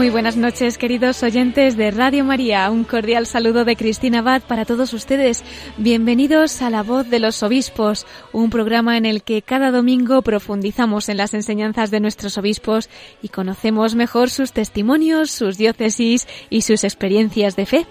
Muy buenas noches, queridos oyentes de Radio María. Un cordial saludo de Cristina Abad para todos ustedes. Bienvenidos a La Voz de los Obispos, un programa en el que cada domingo profundizamos en las enseñanzas de nuestros obispos y conocemos mejor sus testimonios, sus diócesis y sus experiencias de fe.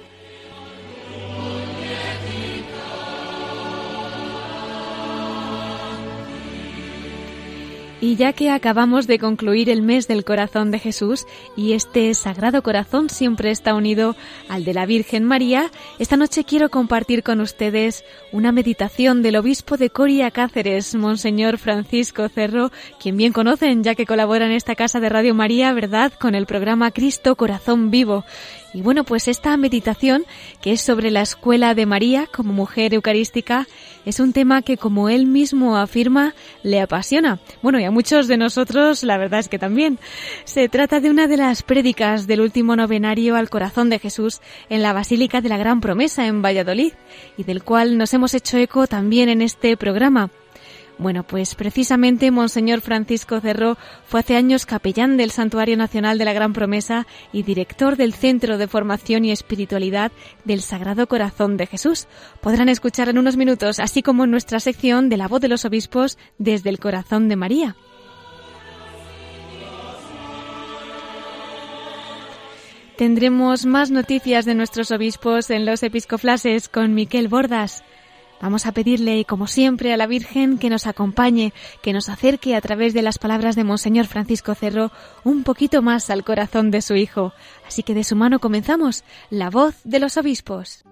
Y ya que acabamos de concluir el mes del corazón de Jesús y este sagrado corazón siempre está unido al de la Virgen María, esta noche quiero compartir con ustedes una meditación del obispo de Coria Cáceres, Monseñor Francisco Cerro, quien bien conocen ya que colabora en esta casa de Radio María, ¿verdad?, con el programa Cristo Corazón Vivo. Y bueno, pues esta meditación, que es sobre la escuela de María como mujer eucarística, es un tema que, como él mismo afirma, le apasiona. Bueno, y a muchos de nosotros, la verdad es que también. Se trata de una de las prédicas del último novenario al corazón de Jesús en la Basílica de la Gran Promesa en Valladolid, y del cual nos hemos hecho eco también en este programa. Bueno, pues precisamente Monseñor Francisco Cerró fue hace años capellán del Santuario Nacional de la Gran Promesa y director del Centro de Formación y Espiritualidad del Sagrado Corazón de Jesús. Podrán escuchar en unos minutos, así como en nuestra sección de la voz de los obispos desde el corazón de María. Tendremos más noticias de nuestros obispos en los episcoflases con Miquel Bordas. Vamos a pedirle, como siempre, a la Virgen que nos acompañe, que nos acerque a través de las palabras de Monseñor Francisco Cerro un poquito más al corazón de su Hijo. Así que de su mano comenzamos la voz de los obispos.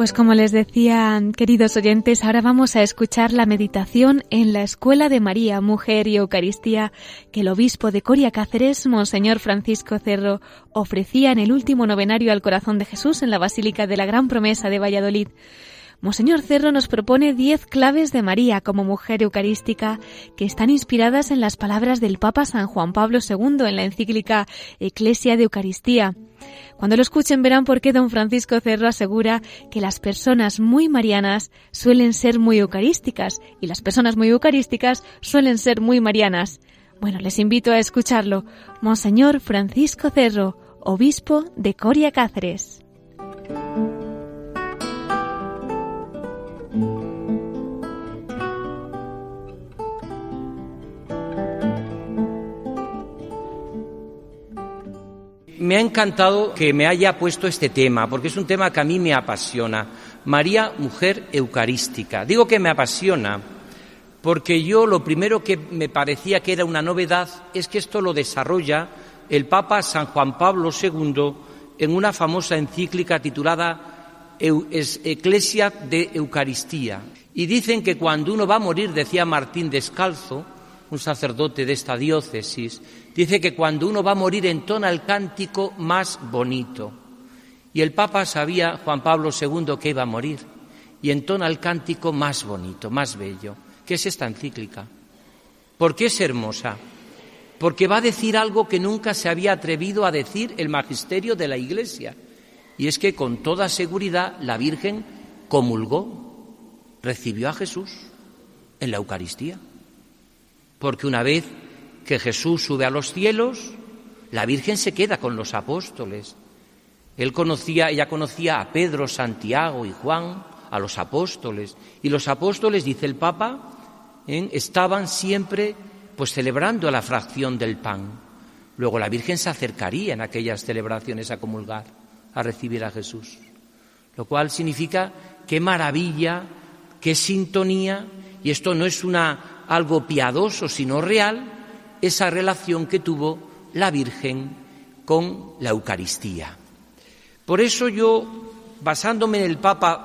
Pues como les decía, queridos oyentes, ahora vamos a escuchar la meditación en la Escuela de María, Mujer y Eucaristía que el obispo de Coria Cáceres, Monseñor Francisco Cerro, ofrecía en el último novenario al corazón de Jesús en la Basílica de la Gran Promesa de Valladolid. Monseñor Cerro nos propone diez claves de María como mujer eucarística que están inspiradas en las palabras del Papa San Juan Pablo II en la encíclica Eclesia de Eucaristía. Cuando lo escuchen verán por qué don Francisco Cerro asegura que las personas muy marianas suelen ser muy eucarísticas y las personas muy eucarísticas suelen ser muy marianas. Bueno, les invito a escucharlo. Monseñor Francisco Cerro, obispo de Coria Cáceres. Me ha encantado que me haya puesto este tema, porque es un tema que a mí me apasiona. María, mujer eucarística. Digo que me apasiona porque yo lo primero que me parecía que era una novedad es que esto lo desarrolla el Papa San Juan Pablo II en una famosa encíclica titulada Eclesia de Eucaristía. Y dicen que cuando uno va a morir, decía Martín Descalzo, un sacerdote de esta diócesis, dice que cuando uno va a morir entona el cántico más bonito. Y el Papa sabía, Juan Pablo II, que iba a morir. Y entona el cántico más bonito, más bello, que es esta encíclica. ¿Por qué es hermosa? Porque va a decir algo que nunca se había atrevido a decir el magisterio de la Iglesia. Y es que con toda seguridad la Virgen comulgó, recibió a Jesús en la Eucaristía. Porque una vez que Jesús sube a los cielos, la Virgen se queda con los apóstoles. Él conocía, ella conocía a Pedro, Santiago y Juan, a los apóstoles. Y los apóstoles, dice el Papa, estaban siempre pues celebrando la fracción del pan. Luego la Virgen se acercaría en aquellas celebraciones a comulgar, a recibir a Jesús. lo cual significa qué maravilla, qué sintonía, y esto no es una, algo piadoso, sino real, esa relación que tuvo la Virgen con la Eucaristía. Por eso yo, basándome en el Papa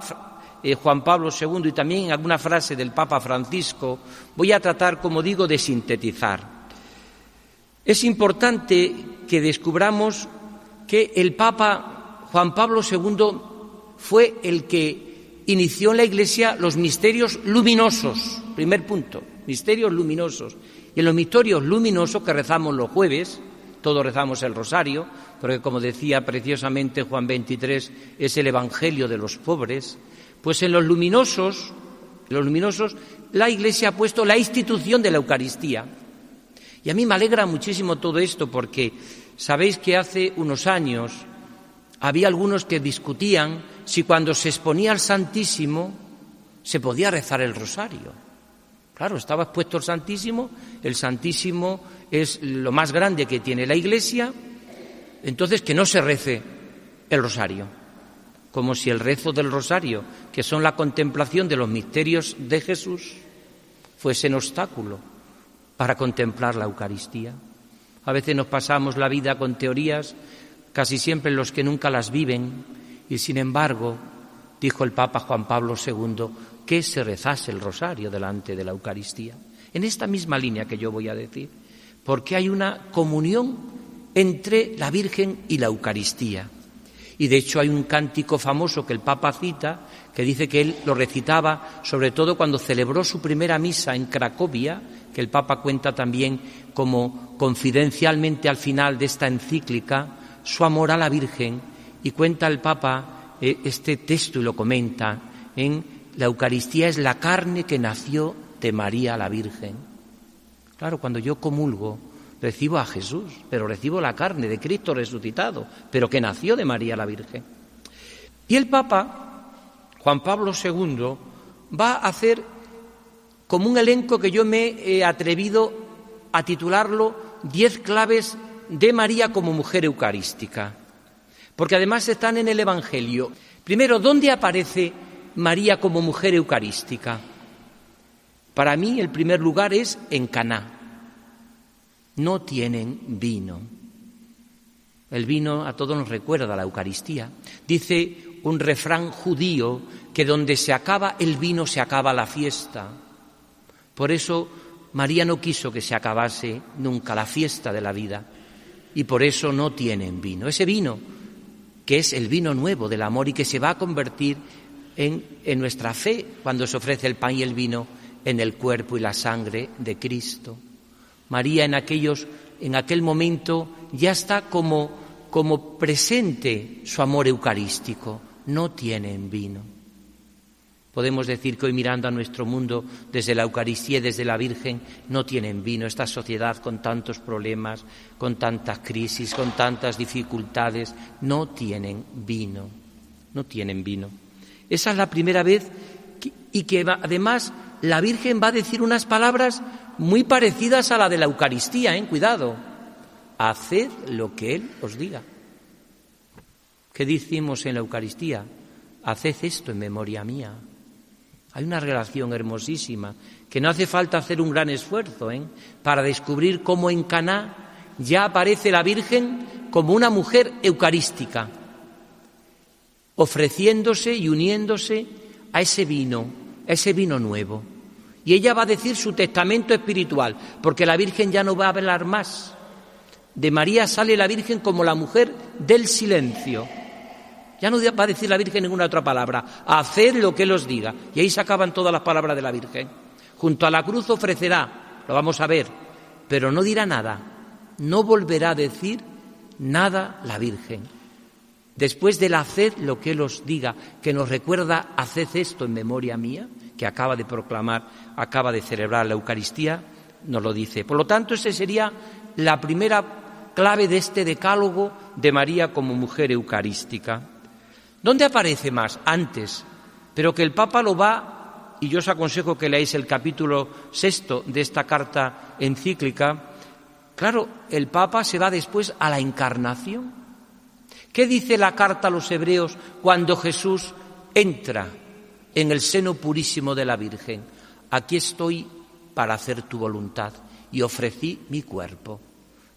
eh, Juan Pablo II y también en alguna frase del Papa Francisco, voy a tratar, como digo, de sintetizar. Es importante que descubramos que el Papa Juan Pablo II fue el que inició en la Iglesia los misterios luminosos. Primer punto, misterios luminosos. Y en los misterios luminosos que rezamos los jueves, todos rezamos el rosario, porque como decía preciosamente Juan 23, es el Evangelio de los pobres, pues en los luminosos, los luminosos, la Iglesia ha puesto la institución de la Eucaristía. Y a mí me alegra muchísimo todo esto porque sabéis que hace unos años había algunos que discutían si cuando se exponía al Santísimo se podía rezar el rosario. Claro, estaba expuesto el Santísimo, el Santísimo es lo más grande que tiene la Iglesia, entonces que no se rece el rosario, como si el rezo del rosario, que son la contemplación de los misterios de Jesús, fuese un obstáculo para contemplar la Eucaristía. A veces nos pasamos la vida con teorías, casi siempre los que nunca las viven, y sin embargo, dijo el Papa Juan Pablo II, que se rezase el rosario delante de la Eucaristía. En esta misma línea que yo voy a decir, porque hay una comunión entre la Virgen y la Eucaristía. Y de hecho hay un cántico famoso que el Papa cita, que dice que él lo recitaba sobre todo cuando celebró su primera misa en Cracovia, que el Papa cuenta también como confidencialmente al final de esta encíclica su amor a la Virgen y cuenta el Papa eh, este texto y lo comenta en la Eucaristía es la carne que nació de María la Virgen. Claro, cuando yo comulgo recibo a Jesús, pero recibo la carne de Cristo resucitado, pero que nació de María la Virgen. Y el Papa Juan Pablo II va a hacer como un elenco que yo me he atrevido a titularlo Diez claves de María como mujer eucarística, porque además están en el Evangelio. Primero, ¿dónde aparece María como mujer eucarística? Para mí el primer lugar es en Caná. No tienen vino. El vino a todos nos recuerda la Eucaristía. Dice un refrán judío que donde se acaba el vino se acaba la fiesta. Por eso María no quiso que se acabase nunca la fiesta de la vida y por eso no tienen vino. Ese vino, que es el vino nuevo del amor y que se va a convertir en, nuestra fe cuando se ofrece el pan y el vino en el cuerpo y la sangre de Cristo. María en aquellos en aquel momento ya está como como presente su amor eucarístico. No tienen vino. Podemos decir que hoy mirando a nuestro mundo desde la Eucaristía y desde la Virgen no tienen vino. Esta sociedad con tantos problemas, con tantas crisis, con tantas dificultades, no tienen vino. No tienen vino. Esa es la primera vez y que además la Virgen va a decir unas palabras muy parecidas a la de la Eucaristía, ¿eh? Cuidado. Haced lo que Él os diga. ¿Qué decimos en la Eucaristía? Haced esto en memoria mía. Hay una relación hermosísima que no hace falta hacer un gran esfuerzo ¿eh? para descubrir cómo en Caná ya aparece la Virgen como una mujer eucarística, ofreciéndose y uniéndose a ese vino, a ese vino nuevo. Y ella va a decir su testamento espiritual, porque la Virgen ya no va a hablar más. De María sale la Virgen como la mujer del silencio ya no va a decir la Virgen ninguna otra palabra. Haced lo que Él os diga. Y ahí se acaban todas las palabras de la Virgen. Junto a la cruz ofrecerá, lo vamos a ver, pero no dirá nada. No volverá a decir nada la Virgen. Después del haced lo que Él os diga, que nos recuerda, haced esto en memoria mía, que acaba de proclamar, acaba de celebrar la Eucaristía, nos lo dice. Por lo tanto, esa sería la primera clave de este decálogo de María como mujer eucarística. ¿Dónde aparece más? Antes. Pero que el Papa lo va, y yo os aconsejo que leáis el capítulo sexto de esta carta encíclica, claro, el Papa se va después a la encarnación. ¿Qué dice la carta a los hebreos cuando Jesús entra en el seno purísimo de la Virgen. Aquí estoy para hacer tu voluntad y ofrecí mi cuerpo.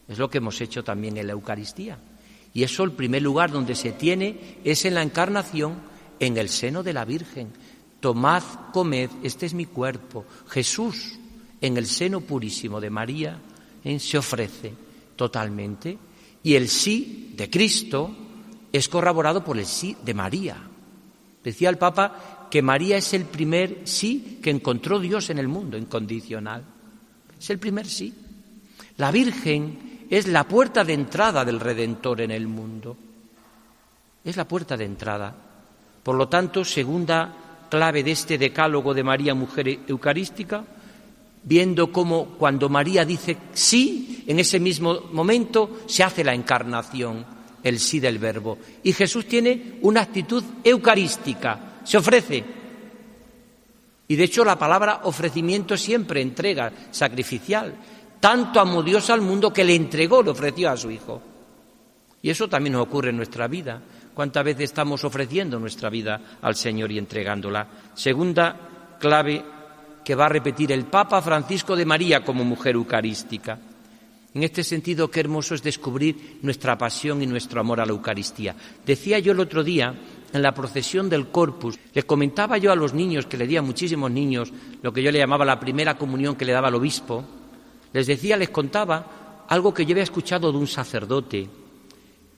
Es lo que hemos hecho también en la Eucaristía. Y eso el primer lugar donde se tiene es en la encarnación, en el seno de la Virgen. Tomad, comed, este es mi cuerpo. Jesús, en el seno purísimo de María, ¿eh? se ofrece totalmente. Y el sí de Cristo es corroborado por el sí de María. Decía el Papa que María es el primer sí que encontró Dios en el mundo, incondicional. Es el primer sí. La Virgen es la puerta de entrada del Redentor en el mundo. Es la puerta de entrada. Por lo tanto, segunda clave de este decálogo de María, mujer eucarística, viendo cómo cuando María dice sí, en ese mismo momento se hace la encarnación, el sí del verbo. Y Jesús tiene una actitud eucarística, se ofrece. Y de hecho la palabra ofrecimiento siempre entrega, sacrificial. Tanto amó Dios al mundo que le entregó, le ofreció a su Hijo. Y eso también nos ocurre en nuestra vida. ¿Cuántas veces estamos ofreciendo nuestra vida al Señor y entregándola? Segunda clave que va a repetir el Papa Francisco de María como mujer eucarística. En este sentido, qué hermoso es descubrir nuestra pasión y nuestro amor a la Eucaristía. Decía yo el otro día, en la procesión del Corpus, le comentaba yo a los niños, que le di a muchísimos niños, lo que yo le llamaba la primera comunión que le daba el obispo, les decía, les contaba algo que yo había escuchado de un sacerdote,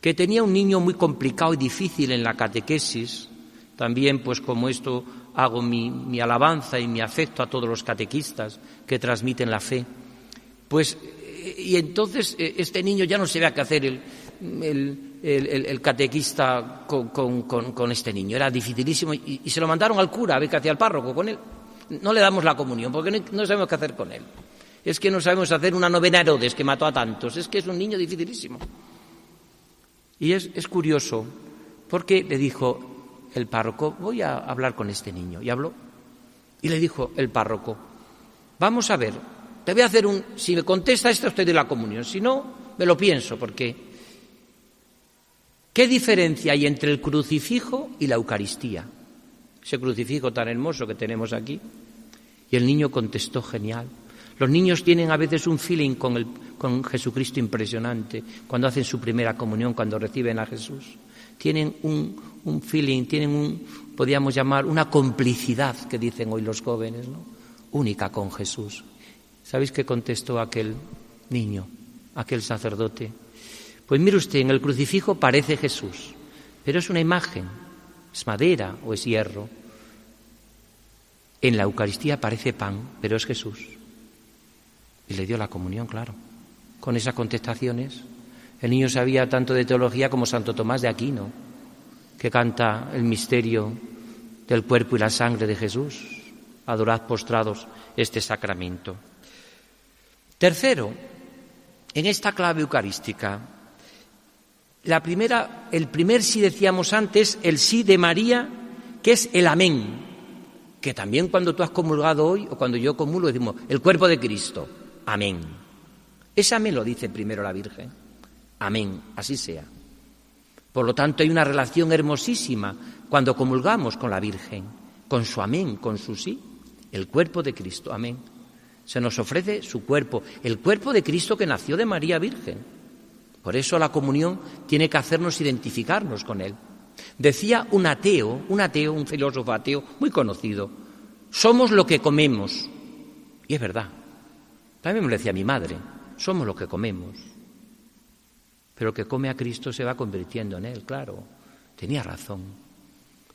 que tenía un niño muy complicado y difícil en la catequesis, también pues como esto hago mi, alabanza y mi afecto a todos los catequistas que transmiten la fe. Pues, y entonces eh, este niño ya no se ve qué hacer el, catequista con, este niño. Era dificilísimo y, se lo mandaron al cura a ver qué hacía el párroco con él. No le damos la comunión porque no, sabemos qué hacer con él. Es que no sabemos hacer una novena Herodes que mató a tantos. Es que es un niño dificilísimo. Y es, es curioso porque le dijo, el párroco, voy a hablar con este niño. Y habló. Y le dijo el párroco, vamos a ver, te voy a hacer un, si me contesta esto, usted de la comunión, si no, me lo pienso, porque ¿qué diferencia hay entre el crucifijo y la Eucaristía? Ese crucifijo tan hermoso que tenemos aquí. Y el niño contestó genial. Los niños tienen a veces un feeling con, el, con Jesucristo impresionante cuando hacen su primera comunión, cuando reciben a Jesús tienen un, feeling, tienen un, podríamos llamar, una complicidad que dicen hoy los jóvenes, ¿no? Única con Jesús. ¿Sabéis qué contestó aquel niño, aquel sacerdote? Pues mire usted, en el crucifijo parece Jesús, pero es una imagen, es madera o es hierro. En la Eucaristía parece pan, pero es Jesús. Y le dio la comunión, claro. Con esas contestaciones el niño sabía tanto de teología como Santo Tomás de Aquino, que canta el misterio del cuerpo y la sangre de Jesús. Adorad postrados este sacramento. Tercero, en esta clave eucarística, la primera, el primer sí decíamos antes, el sí de María, que es el amén, que también cuando tú has comulgado hoy o cuando yo comulgo decimos el cuerpo de Cristo, amén. Ese amén lo dice primero la Virgen. Amén, así sea. Por lo tanto, hay una relación hermosísima cuando comulgamos con la Virgen, con su amén, con su sí, el cuerpo de Cristo, amén. Se nos ofrece su cuerpo, el cuerpo de Cristo que nació de María Virgen. Por eso la comunión tiene que hacernos identificarnos con Él. Decía un ateo, un ateo, un filósofo ateo muy conocido, somos lo que comemos. Y es verdad. También me lo decía mi madre, somos lo que comemos pero que come a Cristo se va convirtiendo en Él, claro. Tenía razón.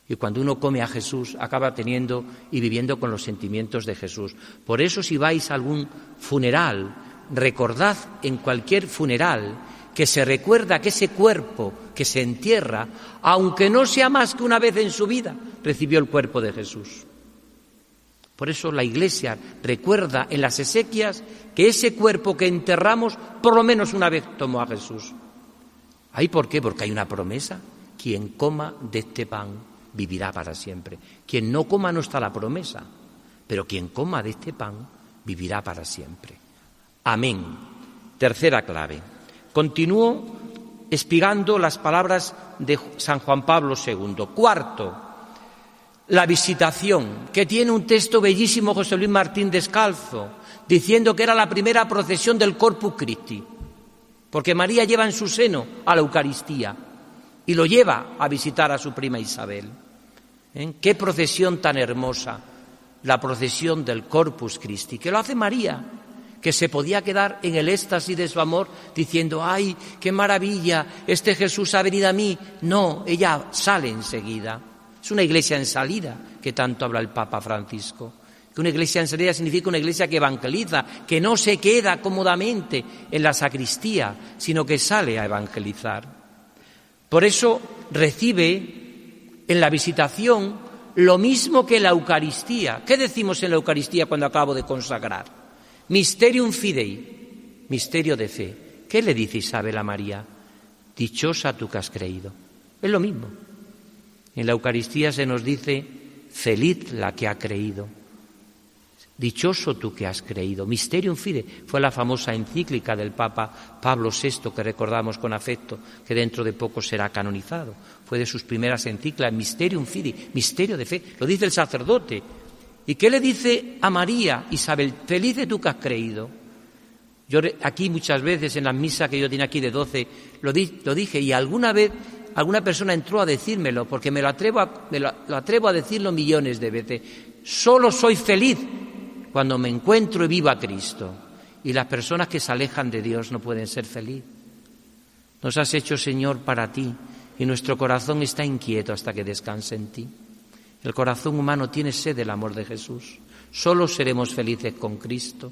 Y cuando uno come a Jesús, acaba teniendo y viviendo con los sentimientos de Jesús. Por eso si vais a algún funeral, recordad en cualquier funeral que se recuerda que ese cuerpo que se entierra, aunque no sea más que una vez en su vida, recibió el cuerpo de Jesús. Por eso la Iglesia recuerda en las esequias que ese cuerpo que enterramos por lo menos una vez tomó a Jesús. ¿Hay por qué? Porque hay una promesa. Quien coma de este pan vivirá para siempre. Quien no coma no está la promesa, pero quien coma de este pan vivirá para siempre. Amén. Tercera clave. Continúo espigando las palabras de San Juan Pablo II. Cuarto, la visitación, que tiene un texto bellísimo José Luis Martín Descalzo, diciendo que era la primera procesión del Corpus Christi, porque María lleva en su seno a la Eucaristía y lo lleva a visitar a su prima Isabel. ¿Eh? Qué procesión tan hermosa, la procesión del Corpus Christi, que lo hace María, que se podía quedar en el éxtasis de su amor diciendo, ay, qué maravilla, este Jesús ha venido a mí. No, ella sale enseguida. Es una iglesia en salida que tanto habla el Papa Francisco. Que una iglesia en salida significa una iglesia que evangeliza, que no se queda cómodamente en la sacristía, sino que sale a evangelizar. Por eso recibe en la visitación lo mismo que la Eucaristía. ¿Qué decimos en la Eucaristía cuando acabo de consagrar? Mysterium fidei, misterio de fe. ¿Qué le dice Isabel a María? Dichosa tú que has creído. Es lo mismo. En la Eucaristía se nos dice, feliz la que ha creído. Dichoso tú que has creído. Mysterium fide fue la famosa encíclica del Papa Pablo VI que recordamos con afecto, que dentro de poco será canonizado. Fue de sus primeras encíclicas, Mysterium fide, misterio de fe. Lo dice el sacerdote. ¿Y qué le dice a María, Isabel? Feliz de tú que has creído. Yo aquí muchas veces en la misa que yo tenía aquí de doce lo, lo dije y alguna vez alguna persona entró a decírmelo, porque me lo atrevo a, lo, atrevo a decirlo millones de veces. Solo soy feliz cuando me encuentro y vivo a Cristo. Y las personas que se alejan de Dios no pueden ser felices. Nos has hecho, Señor, para ti, y nuestro corazón está inquieto hasta que descanse en ti. El corazón humano tiene sed del amor de Jesús. Solo seremos felices con Cristo.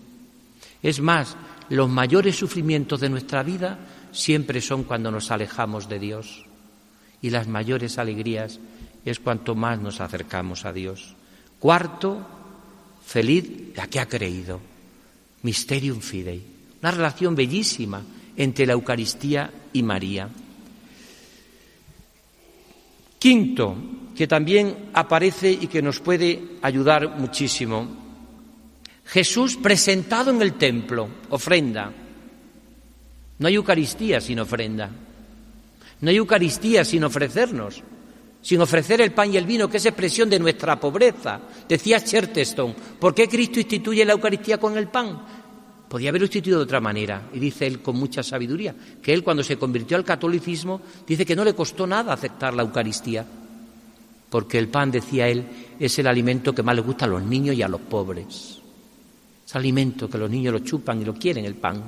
Es más, los mayores sufrimientos de nuestra vida siempre son cuando nos alejamos de Dios y las mayores alegrías es cuanto más nos acercamos a Dios. Cuarto, feliz la que ha creído. Mysterium Fidei. Una relación bellísima entre la Eucaristía y María. Quinto, que también aparece y que nos puede ayudar muchísimo. Jesús presentado en el templo, ofrenda. No hay Eucaristía sin ofrenda. No hay Eucaristía sin ofrecernos, sin ofrecer el pan y el vino, que es expresión de nuestra pobreza. Decía Chesterton, ¿por qué Cristo instituye la Eucaristía con el pan? Podía haberlo instituido de otra manera, y dice él con mucha sabiduría, que él cuando se convirtió al catolicismo, dice que no le costó nada aceptar la Eucaristía, porque el pan, decía él, es el alimento que más le gusta a los niños y a los pobres. Es alimento que los niños lo chupan y lo quieren, el pan.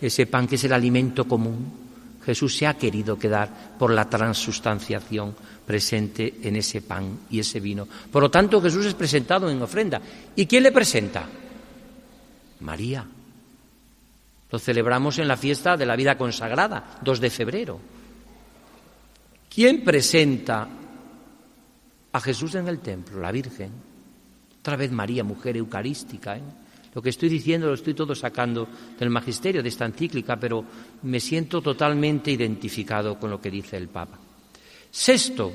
Ese pan que es el alimento común. Jesús se ha querido quedar por la transustanciación presente en ese pan y ese vino. Por lo tanto, Jesús es presentado en ofrenda. ¿Y quién le presenta? María. Lo celebramos en la fiesta de la vida consagrada, 2 de febrero. ¿Quién presenta a Jesús en el templo? La Virgen. Otra vez María, mujer eucarística. ¿eh? Lo que estoy diciendo lo estoy todo sacando del magisterio de esta encíclica, pero me siento totalmente identificado con lo que dice el Papa. Sexto,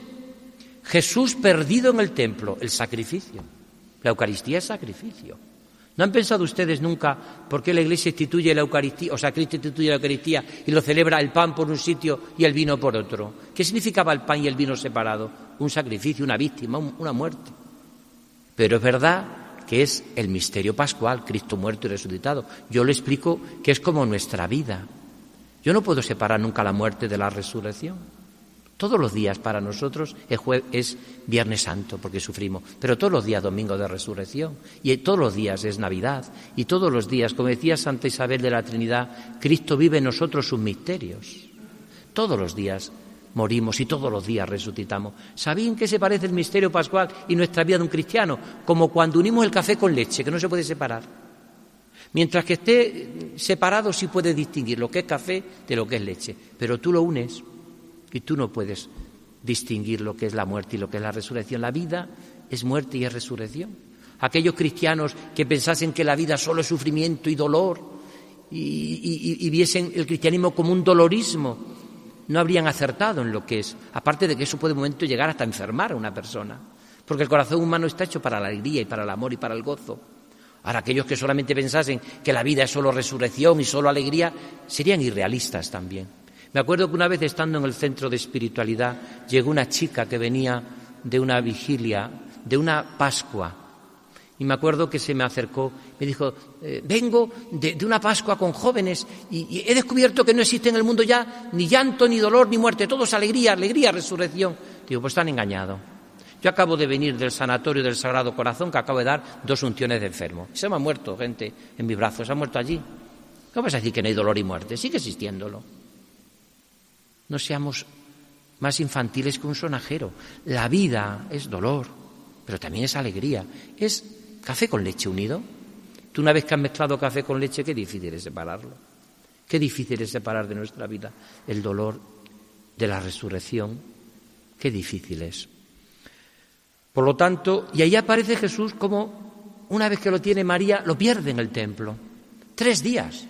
Jesús perdido en el templo, el sacrificio. La Eucaristía es sacrificio. ¿No han pensado ustedes nunca por qué la Iglesia instituye la Eucaristía, o sea, Cristo instituye la Eucaristía y lo celebra el pan por un sitio y el vino por otro? ¿Qué significaba el pan y el vino separado? Un sacrificio, una víctima, una muerte. Pero es verdad que es el misterio pascual, Cristo muerto y resucitado. Yo le explico que es como nuestra vida. Yo no puedo separar nunca la muerte de la resurrección. Todos los días para nosotros es Viernes Santo porque sufrimos, pero todos los días Domingo de Resurrección y todos los días es Navidad y todos los días, como decía Santa Isabel de la Trinidad, Cristo vive en nosotros sus misterios. Todos los días morimos y todos los días resucitamos. ¿Sabían qué se parece el misterio pascual y nuestra vida de un cristiano? Como cuando unimos el café con leche, que no se puede separar. Mientras que esté separado sí puede distinguir lo que es café de lo que es leche, pero tú lo unes y tú no puedes distinguir lo que es la muerte y lo que es la resurrección. La vida es muerte y es resurrección. Aquellos cristianos que pensasen que la vida solo es sufrimiento y dolor y, y viesen el cristianismo como un dolorismo, no habrían acertado en lo que es. Aparte de que eso puede un momento llegar hasta enfermar a una persona. Porque el corazón humano está hecho para la alegría y para el amor y para el gozo. Ahora, aquellos que solamente pensasen que la vida es solo resurrección y solo alegría, serían irrealistas también. Me acuerdo que una vez estando en el centro de espiritualidad, llegó una chica que venía de una vigilia, de una Pascua. Y me acuerdo que se me acercó, me dijo, eh, vengo de, una Pascua con jóvenes y, he descubierto que no existe en el mundo ya ni llanto, ni dolor, ni muerte, todo es alegría, alegría, resurrección. Digo, pues están engañados. Yo acabo de venir del sanatorio del Sagrado Corazón que acabo de dar dos unciones de enfermo. Se me ha muerto gente en mis brazos, se ha muerto allí. ¿Cómo vas a decir que no hay dolor y muerte? Sigue existiéndolo. No seamos más infantiles que un sonajero. La vida es dolor, pero también es alegría. Es café con leche unido. Tú una vez que has mezclado café con leche, qué difícil es separarlo. Qué difícil es separar de nuestra vida el dolor de la resurrección. Qué difícil es. Por lo tanto, y ahí aparece Jesús como una vez que lo tiene María, lo pierde en el templo. Tres días.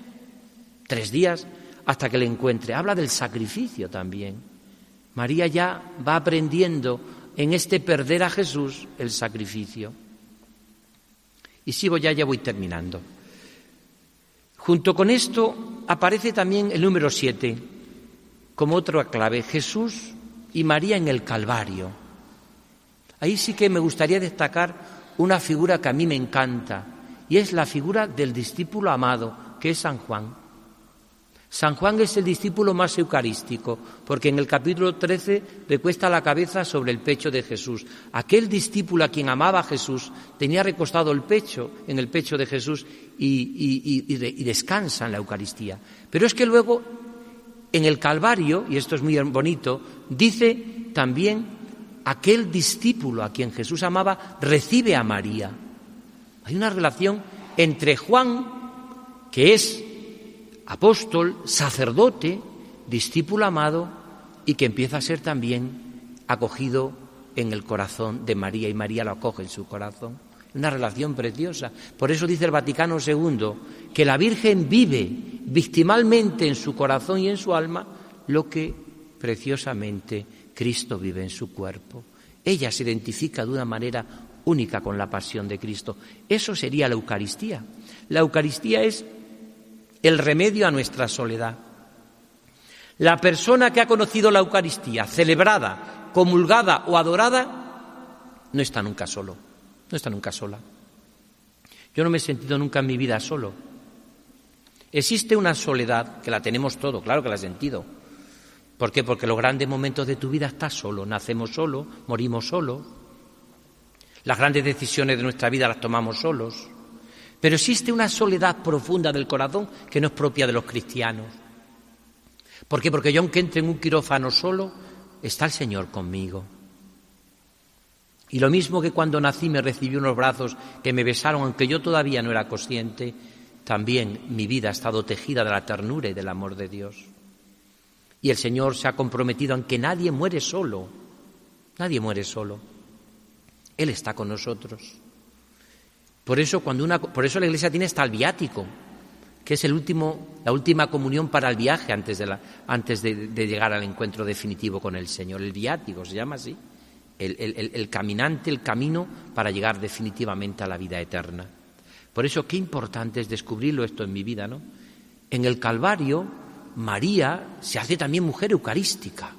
Tres días hasta que le encuentre. Habla del sacrificio también. María ya va aprendiendo en este perder a Jesús el sacrificio. Y sigo ya, ya voy terminando. Junto con esto aparece también el número siete como otra clave, Jesús y María en el Calvario. Ahí sí que me gustaría destacar una figura que a mí me encanta, y es la figura del discípulo amado, que es San Juan. San Juan es el discípulo más eucarístico, porque en el capítulo 13 le cuesta la cabeza sobre el pecho de Jesús. Aquel discípulo a quien amaba Jesús tenía recostado el pecho en el pecho de Jesús y, y descansa en la Eucaristía. Pero es que luego, en el Calvario, y esto es muy bonito, dice también aquel discípulo a quien Jesús amaba recibe a María. Hay una relación entre Juan, que es apóstol, sacerdote, discípulo amado, y que empieza a ser también acogido en el corazón de María, y María lo acoge en su corazón. Una relación preciosa. Por eso dice el Vaticano II que la Virgen vive victimalmente en su corazón y en su alma lo que preciosamente Cristo vive en su cuerpo. Ella se identifica de una manera única con la pasión de Cristo. Eso sería la Eucaristía. La Eucaristía es el remedio a nuestra soledad. La persona que ha conocido la Eucaristía, celebrada, comulgada o adorada, no está nunca solo, no está nunca sola. Yo no me he sentido nunca en mi vida solo. Existe una soledad que la tenemos todo, claro que la he sentido, ¿Por qué? Porque los grandes momentos de tu vida estás solo, nacemos solos, morimos solos, las grandes decisiones de nuestra vida las tomamos solos, pero existe una soledad profunda del corazón que no es propia de los cristianos. ¿Por qué? Porque yo aunque entre en un quirófano solo, está el Señor conmigo. Y lo mismo que cuando nací me recibió unos brazos que me besaron, aunque yo todavía no era consciente, también mi vida ha estado tejida de la ternura y del amor de Dios. Y el Señor se ha comprometido en que nadie muere solo. Nadie muere solo. Él está con nosotros. Por eso, cuando una, por eso la Iglesia tiene hasta el viático, que es el último, la última comunión para el viaje antes, de, la, antes de, llegar al encuentro definitivo con el Señor. El viático se llama así. El, el caminante, el camino para llegar definitivamente a la vida eterna. Por eso, qué importante es descubrirlo esto en mi vida, ¿no? En el Calvario María se hace también mujer eucarística.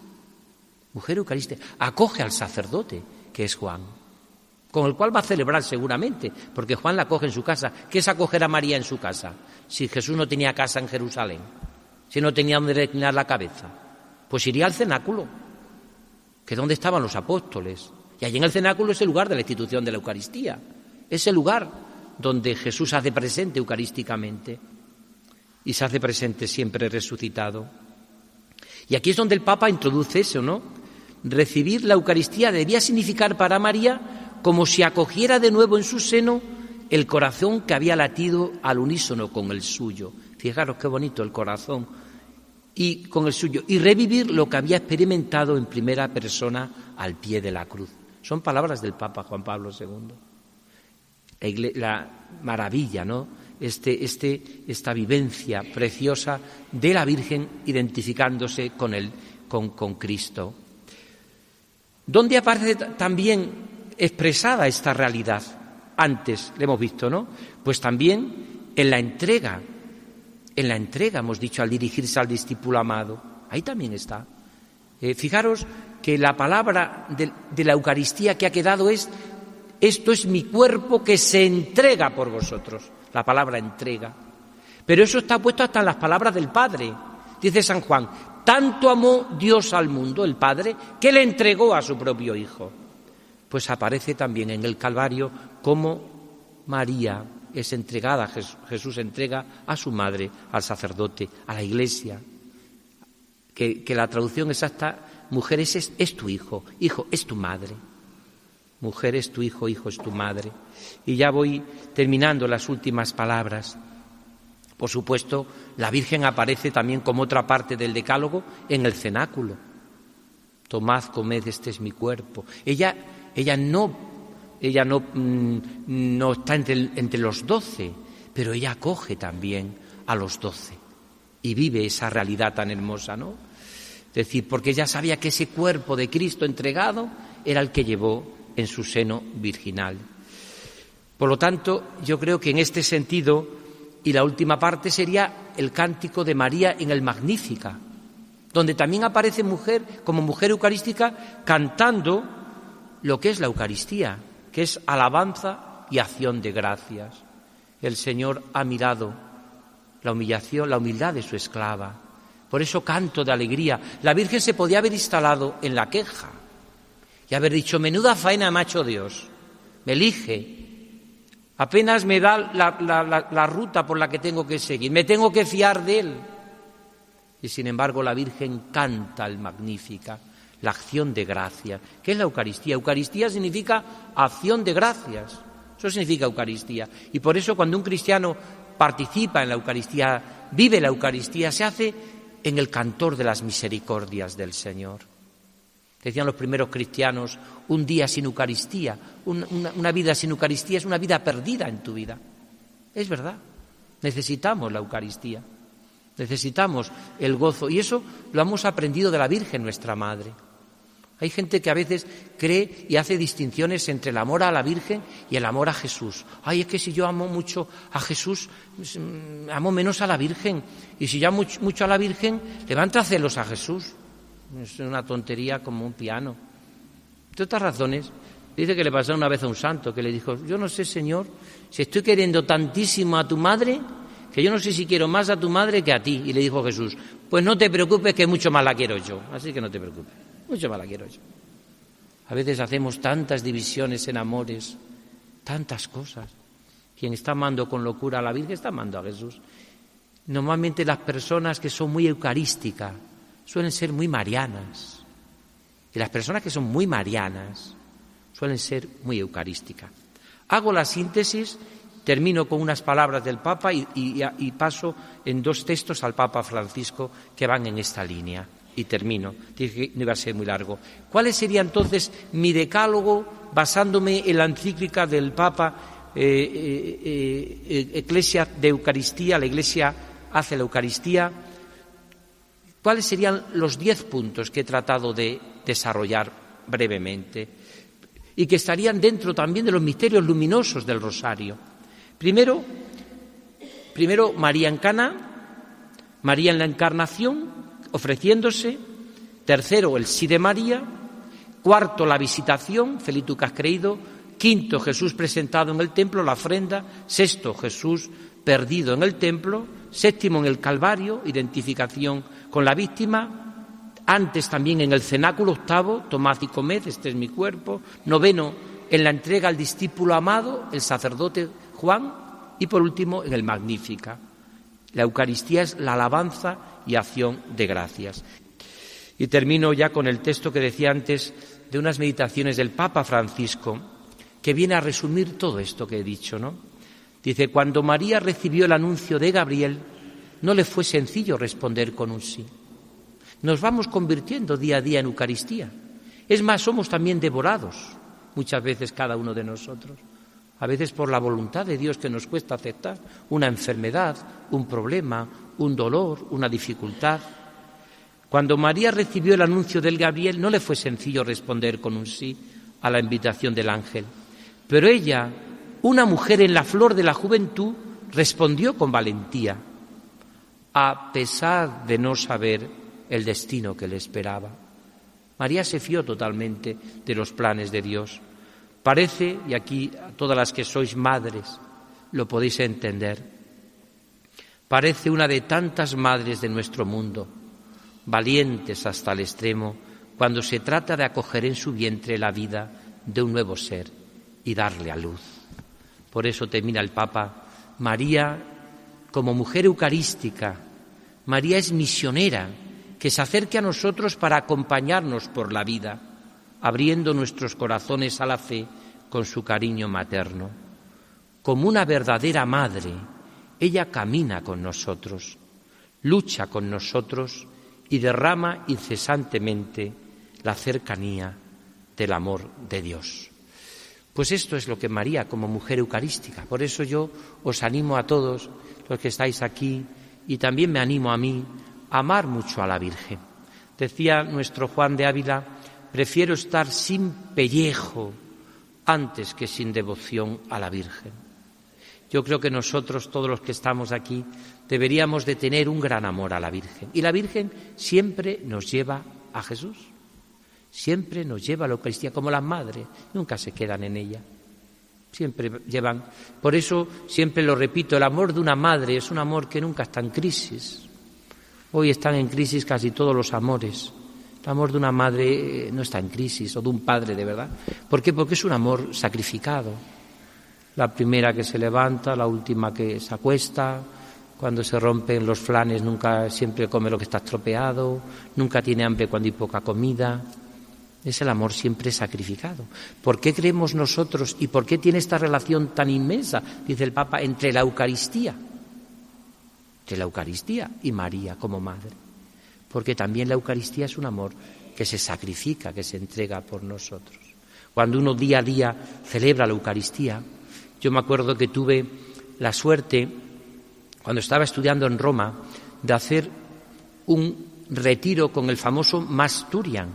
Mujer eucarística. Acoge al sacerdote, que es Juan, con el cual va a celebrar seguramente, porque Juan la acoge en su casa. ¿Qué es acoger a María en su casa? Si Jesús no tenía casa en Jerusalén, si no tenía donde reclinar la cabeza, pues iría al cenáculo, que es donde estaban los apóstoles. Y allí en el cenáculo es el lugar de la institución de la Eucaristía. Es el lugar donde Jesús hace presente eucarísticamente y se hace presente siempre resucitado. Y aquí es donde el Papa introduce eso, ¿no? Recibir la Eucaristía debía significar para María como si acogiera de nuevo en su seno el corazón que había latido al unísono con el suyo. Fijaros qué bonito el corazón y con el suyo y revivir lo que había experimentado en primera persona al pie de la cruz. Son palabras del Papa Juan Pablo II. La maravilla, ¿no? Este, este, esta vivencia preciosa de la Virgen identificándose con, él, con, con Cristo. ¿Dónde aparece también expresada esta realidad? Antes, le hemos visto, ¿no? Pues también en la entrega, en la entrega, hemos dicho, al dirigirse al discípulo amado. Ahí también está. Eh, fijaros que la palabra de, de la Eucaristía que ha quedado es, esto es mi cuerpo que se entrega por vosotros, la palabra entrega. Pero eso está puesto hasta en las palabras del Padre. Dice San Juan, tanto amó Dios al mundo, el Padre, que le entregó a su propio Hijo. Pues aparece también en el Calvario como María es entregada, Jesús entrega a su madre, al sacerdote, a la iglesia. Que, la traducción exacta, mujer es, es tu hijo, hijo es tu madre. Mujer es tu hijo, hijo es tu madre. Y ya voy terminando las últimas palabras. Por supuesto, la Virgen aparece también como otra parte del decálogo en el cenáculo. Tomad, comed, este es mi cuerpo. Ella, ella no, ella no, mm, no está entre, entre los doce, pero ella acoge también a los doce y vive esa realidad tan hermosa, ¿no? Es decir, porque ella sabía que ese cuerpo de Cristo entregado era el que llevó en su seno virginal. Por lo tanto, yo creo que en este sentido y la última parte sería el cántico de María en el Magnífica, donde también aparece mujer como mujer eucarística cantando lo que es la Eucaristía, que es alabanza y acción de gracias. El Señor ha mirado la humillación, la humildad de su esclava. Por eso canto de alegría. La Virgen se podía haber instalado en la queja y haber dicho, menuda faena macho Dios, me elige, Apenas me da la, ruta por la que tengo que seguir, me tengo que fiar de Él. Y sin embargo la Virgen canta el Magnífica, la acción de gracia. ¿Qué es la Eucaristía? Eucaristía significa acción de gracias. Eso significa Eucaristía. Y por eso cuando un cristiano participa en la Eucaristía, vive la Eucaristía, se hace en el cantor de las misericordias del Señor. Decían los primeros cristianos, un día sin Eucaristía, una, vida sin Eucaristía es una vida perdida en tu vida. Es verdad, necesitamos la Eucaristía, necesitamos el gozo y eso lo hemos aprendido de la Virgen, nuestra Madre. Hay gente que a veces cree y hace distinciones entre el amor a la Virgen y el amor a Jesús. Ay, es que si yo amo mucho a Jesús, pues, mm, amo menos a la Virgen. Y si yo amo mucho a la Virgen, levanta celos a Jesús. Es una tontería como un piano. De otras razones, dice que le pasó una vez a un santo que le dijo, yo no sé, Señor, si estoy queriendo tantísimo a tu madre, que yo no sé si quiero más a tu madre que a ti. Y le dijo Jesús, pues no te preocupes que mucho más la quiero yo. Así que no te preocupes, mucho más la quiero yo. A veces hacemos tantas divisiones en amores, tantas cosas. Quien está amando con locura a la Virgen está amando a Jesús. Normalmente las personas que son muy eucarísticas, suelen ser muy marianas. Y las personas que son muy marianas suelen ser muy eucarísticas. Hago la síntesis, termino con unas palabras del Papa y, paso en dos textos al Papa Francisco que van en esta línea. Y termino, que no iba a ser muy largo. ¿Cuál sería entonces mi decálogo basándome en la encíclica del Papa eh, eh, eh, Eclesia de Eucaristía? La Iglesia hace la Eucaristía ¿Cuáles serían los diez puntos que he tratado de desarrollar brevemente y que estarían dentro también de los misterios luminosos del rosario? Primero, primero María en Cana, María en la Encarnación, ofreciéndose. Tercero, el sí de María. Cuarto, la visitación, Felitu que has creído. Quinto, Jesús presentado en el templo, la ofrenda. Sexto, Jesús perdido en el templo. Séptimo, en el Calvario, identificación con la víctima, antes también en el cenáculo octavo, tomad y comed, este es mi cuerpo, noveno, en la entrega al discípulo amado, el sacerdote Juan, y por último en el Magnífica. La Eucaristía es la alabanza y acción de gracias. Y termino ya con el texto que decía antes de unas meditaciones del Papa Francisco, que viene a resumir todo esto que he dicho, ¿no? Dice, cuando María recibió el anuncio de Gabriel, no le fue sencillo responder con un sí. Nos vamos convirtiendo día a día en Eucaristía. Es más, somos también devorados, muchas veces cada uno de nosotros. A veces por la voluntad de Dios que nos cuesta aceptar una enfermedad, un problema, un dolor, una dificultad. Cuando María recibió el anuncio del Gabriel, no le fue sencillo responder con un sí a la invitación del ángel. Pero ella, una mujer en la flor de la juventud, respondió con valentía a pesar de no saber el destino que le esperaba. María se fió totalmente de los planes de Dios. Parece, y aquí todas las que sois madres lo podéis entender, parece una de tantas madres de nuestro mundo, valientes hasta el extremo, cuando se trata de acoger en su vientre la vida de un nuevo ser y darle a luz. Por eso termina el Papa, María como mujer eucarística, María es misionera, que se acerque a nosotros para acompañarnos por la vida, abriendo nuestros corazones a la fe con su cariño materno. Como una verdadera madre, ella camina con nosotros, lucha con nosotros y derrama incesantemente la cercanía del amor de Dios. Pues esto es lo que María como mujer eucarística. Por eso yo os animo a todos los que estáis aquí y también me animo a mí a amar mucho a la Virgen. Decía nuestro Juan de Ávila, prefiero estar sin pellejo antes que sin devoción a la Virgen. Yo creo que nosotros, todos los que estamos aquí, deberíamos de tener un gran amor a la Virgen. Y la Virgen siempre nos lleva a Jesús. Siempre nos lleva a la Eucaristía, como las madres, nunca se quedan en ella. Siempre llevan. Por eso, siempre lo repito, el amor de una madre es un amor que nunca está en crisis. Hoy están en crisis casi todos los amores. El amor de una madre eh, no está en crisis, o de un padre de verdad. ¿Por qué? Porque es un amor sacrificado. La primera que se levanta, la última que se acuesta, cuando se rompen los flanes nunca siempre come lo que está estropeado, nunca tiene hambre cuando hay poca comida. Es el amor siempre sacrificado. ¿Por qué creemos nosotros y por qué tiene esta relación tan inmensa, dice el Papa, entre la Eucaristía? Entre la Eucaristía y María como madre. Porque también la Eucaristía es un amor que se sacrifica, que se entrega por nosotros. Cuando uno día a día celebra la Eucaristía, yo me acuerdo que tuve la suerte, cuando estaba estudiando en Roma, de hacer un retiro con el famoso Masturian,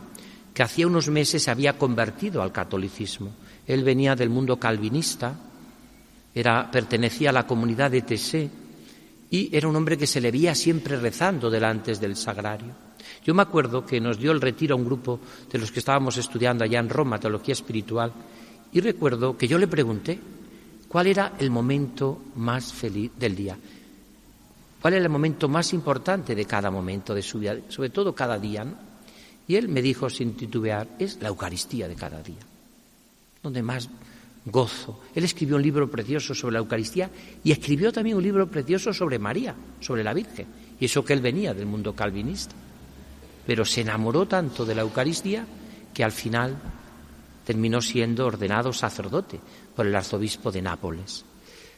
que hacía unos meses se había convertido al catolicismo. Él venía del mundo calvinista, era, pertenecía a la comunidad de Tessé y era un hombre que se le veía siempre rezando delante del sagrario. Yo me acuerdo que nos dio el retiro a un grupo de los que estábamos estudiando allá en Roma, teología espiritual, y recuerdo que yo le pregunté cuál era el momento más feliz del día, cuál era el momento más importante de cada momento de su vida, sobre todo cada día. ¿no? Y él me dijo sin titubear, es la Eucaristía de cada día, donde más gozo. Él escribió un libro precioso sobre la Eucaristía y escribió también un libro precioso sobre María, sobre la Virgen. Y eso que él venía del mundo calvinista. Pero se enamoró tanto de la Eucaristía que al final terminó siendo ordenado sacerdote por el arzobispo de Nápoles.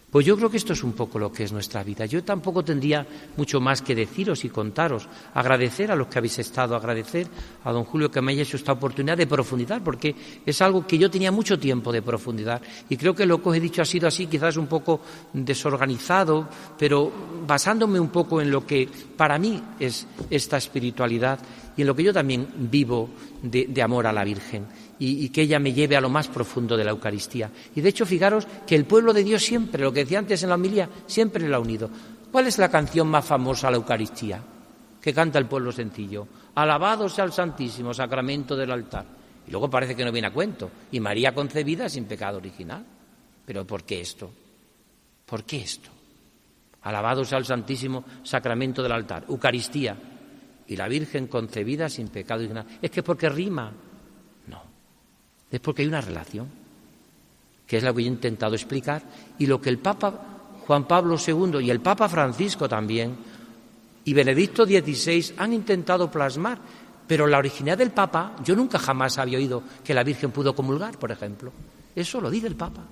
Pues yo creo que esto es un poco lo que es nuestra vida. Yo tampoco tendría mucho más que deciros y contaros. Agradecer a los que habéis estado, agradecer a don Julio que me haya hecho esta oportunidad de profundizar, porque es algo que yo tenía mucho tiempo de profundizar. Y creo que lo que os he dicho ha sido así, quizás un poco desorganizado, pero basándome un poco en lo que para mí es esta espiritualidad y en lo que yo también vivo de, de amor a la Virgen y, que ella me lleve a lo más profundo de la Eucaristía. Y de hecho, fijaros que el pueblo de Dios siempre, lo que decía antes en la homilía, siempre lo ha unido. ¿Cuál es la canción más famosa a la Eucaristía? Que canta el pueblo sencillo. Alabado sea el Santísimo Sacramento del altar. Y luego parece que no viene a cuento. Y María concebida sin pecado original. Pero ¿por qué esto? ¿Por qué esto? Alabado sea el Santísimo Sacramento del altar. Eucaristía. Y la Virgen concebida sin pecado original. Es que porque rima. Es porque hay una relación, que es lo que he intentado explicar, y lo que el Papa Juan Pablo II y el Papa Francisco también, y Benedicto XVI han intentado plasmar. Pero la originalidad del Papa, yo nunca jamás había oído que la Virgen pudo comulgar, por ejemplo. Eso lo dice el Papa,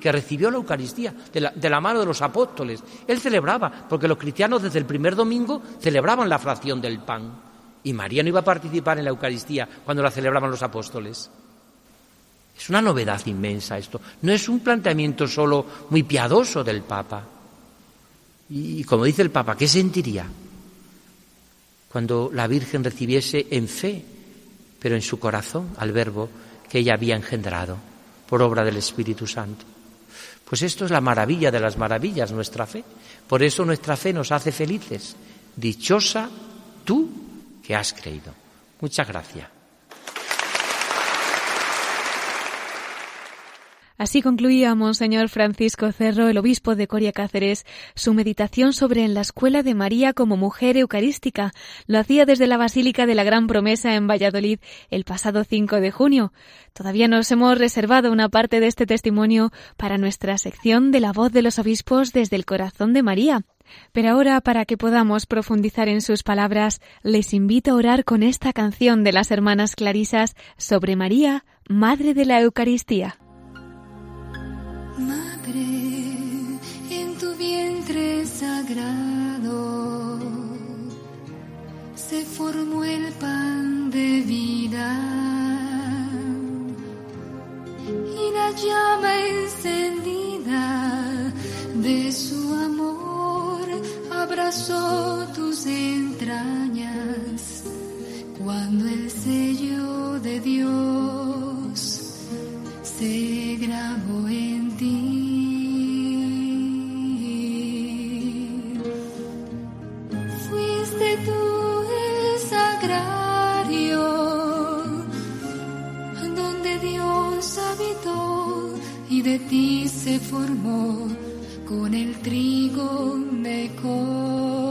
que recibió la Eucaristía de la mano de los apóstoles. Él celebraba, porque los cristianos desde el primer domingo celebraban la fracción del pan. Y María no iba a participar en la Eucaristía cuando la celebraban los apóstoles. Es una novedad inmensa esto. No es un planteamiento solo muy piadoso del Papa. Y como dice el Papa, ¿qué sentiría cuando la Virgen recibiese en fe, pero en su corazón, al verbo que ella había engendrado por obra del Espíritu Santo? Pues esto es la maravilla de las maravillas, nuestra fe. Por eso nuestra fe nos hace felices. Dichosa tú que has creído. Muchas gracias. Así concluía Monseñor Francisco Cerro, el obispo de Coria Cáceres, su meditación sobre en la escuela de María como mujer eucarística. Lo hacía desde la Basílica de la Gran Promesa en Valladolid el pasado 5 de junio. Todavía nos hemos reservado una parte de este testimonio para nuestra sección de la voz de los obispos desde el corazón de María. Pero ahora, para que podamos profundizar en sus palabras, les invito a orar con esta canción de las hermanas Clarisas sobre María, Madre de la Eucaristía. Sagrado se formó el pan de vida. Y la llama encendida de su amor abrazó tus entrañas. Cuando el sello de Dios se grabó en ti. Donde Dios habitó y de ti se formó. Con el trigo mejor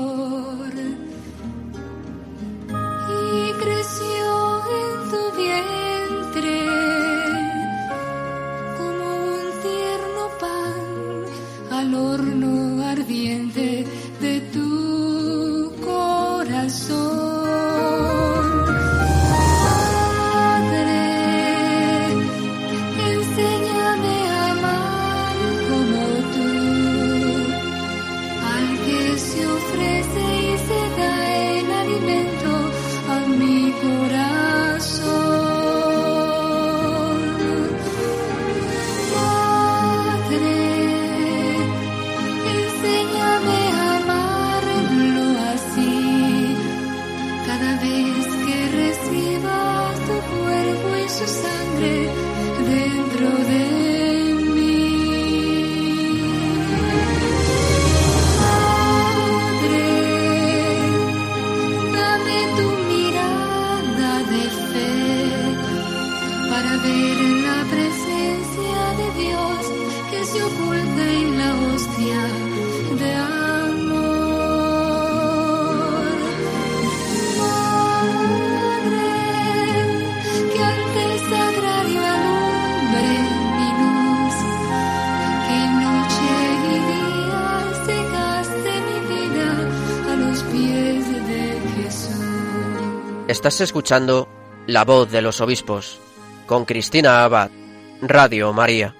Estás escuchando La voz de los obispos con Cristina Abad, Radio María.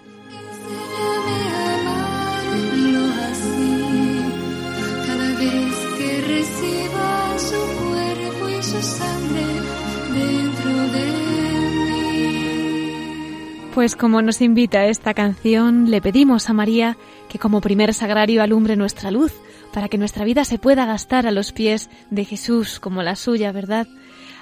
Pues como nos invita esta canción, le pedimos a María que como primer sagrario alumbre nuestra luz, para que nuestra vida se pueda gastar a los pies de Jesús como la suya, ¿verdad?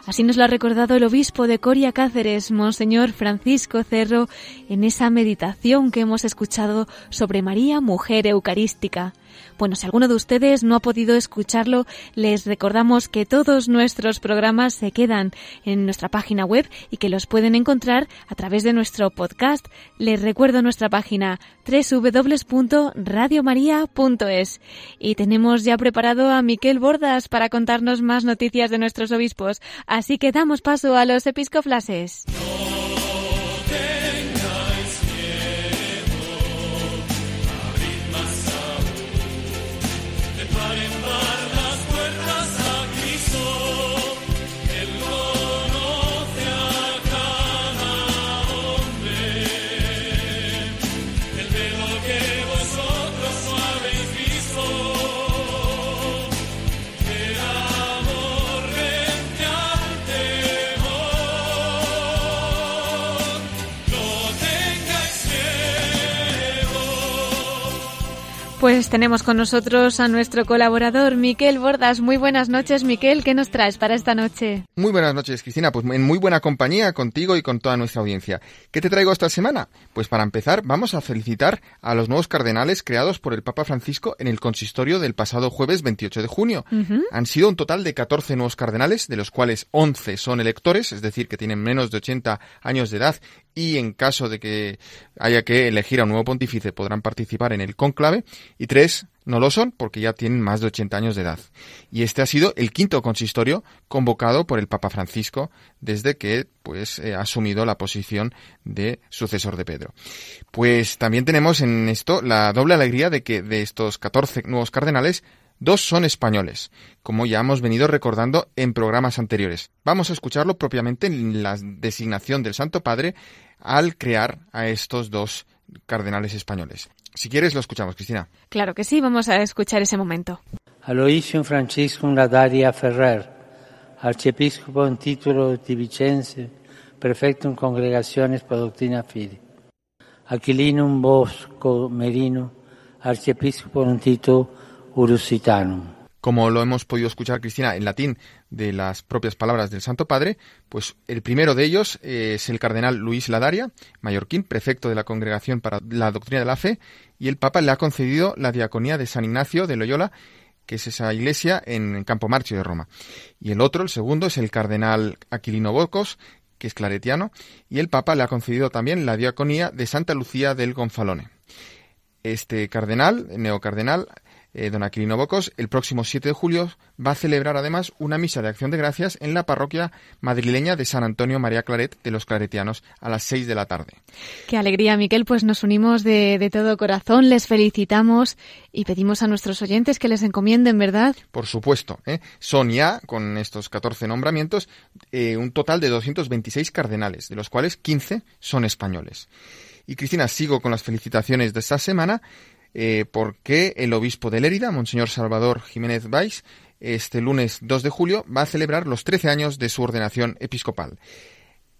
Así nos lo ha recordado el obispo de Coria Cáceres, Monseñor Francisco Cerro, en esa meditación que hemos escuchado sobre María, mujer eucarística. Bueno, si alguno de ustedes no ha podido escucharlo, les recordamos que todos nuestros programas se quedan en nuestra página web y que los pueden encontrar a través de nuestro podcast. Les recuerdo nuestra página www.radiomaria.es. Y tenemos ya preparado a Miquel Bordas para contarnos más noticias de nuestros obispos. Así que damos paso a los episcoflases. Pues tenemos con nosotros a nuestro colaborador Miquel Bordas. Muy buenas noches, Miquel. ¿Qué nos traes para esta noche? Muy buenas noches, Cristina. Pues en muy buena compañía contigo y con toda nuestra audiencia. ¿Qué te traigo esta semana? Pues para empezar, vamos a felicitar a los nuevos cardenales creados por el Papa Francisco en el consistorio del pasado jueves 28 de junio. Han sido un total de 14 nuevos cardenales, de los cuales 11 son electores, es decir, que tienen menos de 80 años de edad y en caso de que haya que elegir a un nuevo pontífice podrán participar en el cónclave. Y tres, no lo son porque ya tienen más de 80 años de edad. Y este ha sido el quinto consistorio convocado por el Papa Francisco desde que pues eh, ha asumido la posición de sucesor de Pedro. Pues también tenemos en esto la doble alegría de que de estos 14 nuevos cardenales Dos son españoles, como ya hemos venido recordando en programas anteriores. Vamos a escucharlo propiamente en la designación del Santo Padre al crear a estos dos cardenales españoles. Si quieres, lo escuchamos, Cristina. Claro que sí, vamos a escuchar ese momento. Aloisio Francisco Ladaria Ferrer, archiepiscopo en título de Vicenza, prefecto en congregaciones por doctrina fide. Aquilinum Bosco Merino, archiepiscopo en título Urusitanum. Como lo hemos podido escuchar, Cristina, en latín de las propias palabras del Santo Padre, pues el primero de ellos es el cardenal Luis Ladaria, mallorquín, prefecto de la Congregación para la Doctrina de la Fe, y el Papa le ha concedido la diaconía de San Ignacio de Loyola, que es esa iglesia en Campo Marcio de Roma. Y el otro, el segundo, es el cardenal Aquilino Bocos, que es claretiano, y el Papa le ha concedido también la diaconía de Santa Lucía del Gonfalone. Este cardenal, neocardenal, eh, don Aquilino Bocos, el próximo 7 de julio va a celebrar además una misa de acción de gracias en la parroquia madrileña de San Antonio María Claret de los Claretianos a las 6 de la tarde. Qué alegría, Miquel, pues nos unimos de, todo corazón, les felicitamos y pedimos a nuestros oyentes que les encomienden, ¿verdad? Por supuesto, ¿eh? son ya, con estos 14 nombramientos, eh, un total de 226 cardenales, de los cuales 15 son españoles. Y Cristina, sigo con las felicitaciones de esta semana eh, porque el obispo de Lérida, Monseñor Salvador Jiménez Valls, este lunes 2 de julio va a celebrar los 13 años de su ordenación episcopal.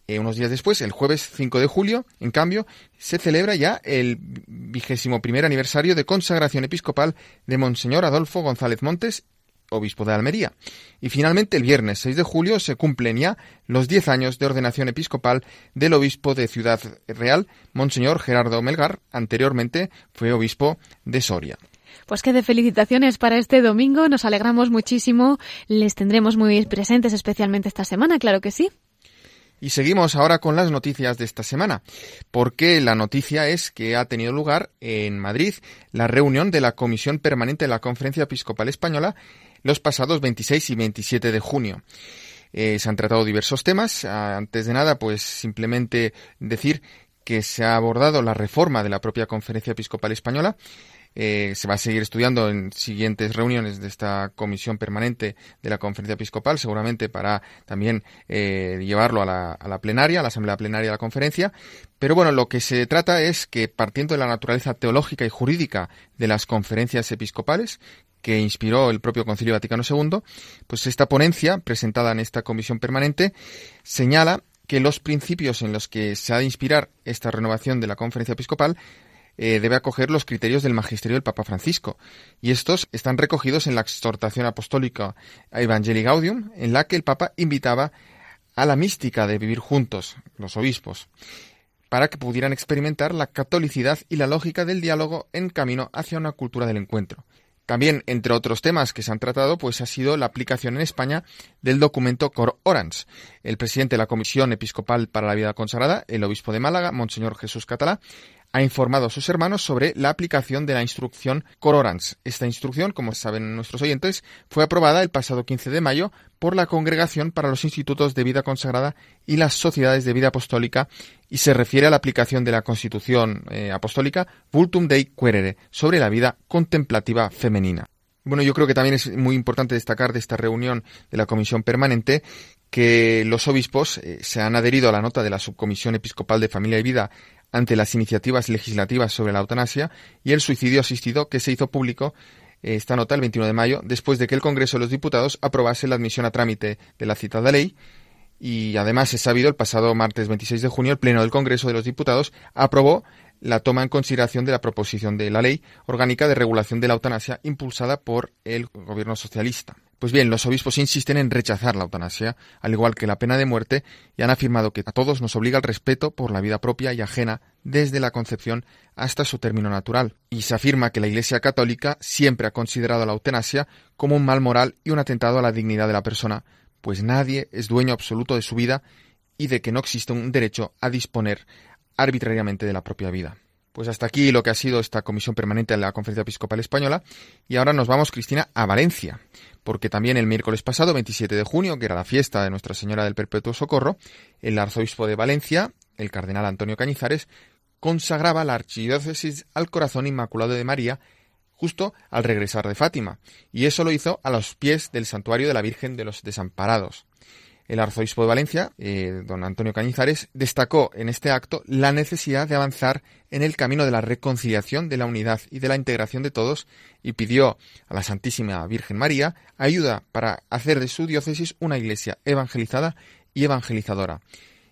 Eh, unos días después, el jueves 5 de julio, en cambio, se celebra ya el vigésimo primer aniversario de consagración episcopal de Monseñor Adolfo González Montes obispo de Almería. Y finalmente, el viernes 6 de julio se cumplen ya los 10 años de ordenación episcopal del obispo de Ciudad Real, Monseñor Gerardo Melgar, anteriormente fue obispo de Soria. Pues que de felicitaciones para este domingo, nos alegramos muchísimo, les tendremos muy presentes especialmente esta semana, claro que sí. Y seguimos ahora con las noticias de esta semana, porque la noticia es que ha tenido lugar en Madrid la reunión de la Comisión Permanente de la Conferencia Episcopal Española los pasados 26 y 27 de junio. Eh, se han tratado diversos temas. Antes de nada, pues simplemente decir que se ha abordado la reforma de la propia Conferencia Episcopal Española. Eh, se va a seguir estudiando en siguientes reuniones de esta comisión permanente de la Conferencia Episcopal, seguramente para también eh, llevarlo a la, a la, plenaria, a la Asamblea Plenaria de la Conferencia. Pero bueno, lo que se trata es que partiendo de la naturaleza teológica y jurídica de las conferencias episcopales, que inspiró el propio Concilio Vaticano II, pues esta ponencia, presentada en esta comisión permanente, señala que los principios en los que se ha de inspirar esta renovación de la conferencia episcopal eh, debe acoger los criterios del magisterio del Papa Francisco. Y estos están recogidos en la exhortación apostólica Evangelii Gaudium, en la que el Papa invitaba a la mística de vivir juntos, los obispos, para que pudieran experimentar la catolicidad y la lógica del diálogo en camino hacia una cultura del encuentro. También, entre otros temas que se han tratado, pues ha sido la aplicación en España del documento Cor Orans. El presidente de la Comisión Episcopal para la Vida Consagrada, el obispo de Málaga, Monseñor Jesús Catalá, ha informado a sus hermanos sobre la aplicación de la instrucción Cororans. Esta instrucción, como saben nuestros oyentes, fue aprobada el pasado 15 de mayo por la Congregación para los Institutos de Vida Consagrada y las Sociedades de Vida Apostólica y se refiere a la aplicación de la Constitución eh, Apostólica Vultum Dei Querere sobre la vida contemplativa femenina. Bueno, yo creo que también es muy importante destacar de esta reunión de la Comisión Permanente que los obispos eh, se han adherido a la nota de la Subcomisión Episcopal de Familia y Vida ante las iniciativas legislativas sobre la eutanasia y el suicidio asistido que se hizo público eh, esta nota el 21 de mayo, después de que el Congreso de los Diputados aprobase la admisión a trámite de la citada ley. Y además es sabido, el pasado martes 26 de junio, el Pleno del Congreso de los Diputados aprobó la toma en consideración de la proposición de la ley orgánica de regulación de la eutanasia impulsada por el gobierno socialista. Pues bien, los obispos insisten en rechazar la eutanasia, al igual que la pena de muerte, y han afirmado que a todos nos obliga el respeto por la vida propia y ajena desde la concepción hasta su término natural. Y se afirma que la Iglesia Católica siempre ha considerado la eutanasia como un mal moral y un atentado a la dignidad de la persona, pues nadie es dueño absoluto de su vida y de que no existe un derecho a disponer arbitrariamente de la propia vida. Pues hasta aquí lo que ha sido esta comisión permanente de la Conferencia Episcopal Española. Y ahora nos vamos, Cristina, a Valencia, porque también el miércoles pasado, 27 de junio, que era la fiesta de Nuestra Señora del Perpetuo Socorro, el arzobispo de Valencia, el cardenal Antonio Cañizares, consagraba la archidiócesis al corazón inmaculado de María justo al regresar de Fátima, y eso lo hizo a los pies del santuario de la Virgen de los Desamparados. El arzobispo de Valencia, eh, don Antonio Cañizares, destacó en este acto la necesidad de avanzar en el camino de la reconciliación, de la unidad y de la integración de todos y pidió a la Santísima Virgen María ayuda para hacer de su diócesis una iglesia evangelizada y evangelizadora.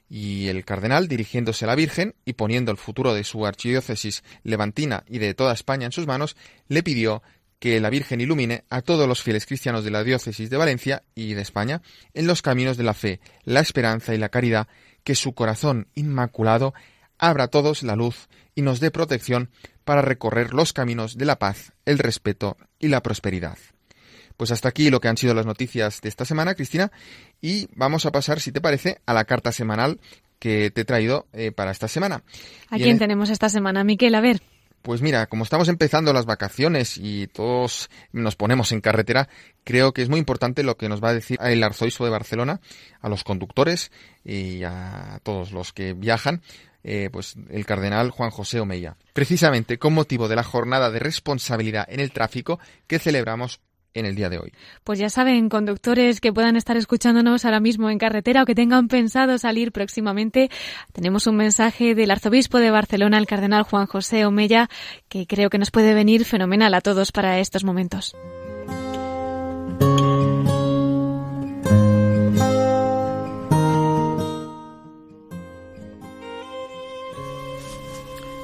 Y el cardenal, dirigiéndose a la Virgen y poniendo el futuro de su archidiócesis levantina y de toda España en sus manos, le pidió que la Virgen ilumine a todos los fieles cristianos de la diócesis de Valencia y de España en los caminos de la fe, la esperanza y la caridad, que su corazón inmaculado abra a todos la luz y nos dé protección para recorrer los caminos de la paz, el respeto y la prosperidad. Pues hasta aquí lo que han sido las noticias de esta semana, Cristina, y vamos a pasar, si te parece, a la carta semanal que te he traído eh, para esta semana. ¿A quién tenemos esta semana, Miquel? A ver. Pues mira, como estamos empezando las vacaciones y todos nos ponemos en carretera, creo que es muy importante lo que nos va a decir el arzobispo de Barcelona a los conductores y a todos los que viajan, eh, pues el cardenal Juan José Omeya. Precisamente con motivo de la jornada de responsabilidad en el tráfico que celebramos en el día de hoy. Pues ya saben, conductores que puedan estar escuchándonos ahora mismo en carretera o que tengan pensado salir próximamente, tenemos un mensaje del arzobispo de Barcelona, el cardenal Juan José Omeya, que creo que nos puede venir fenomenal a todos para estos momentos.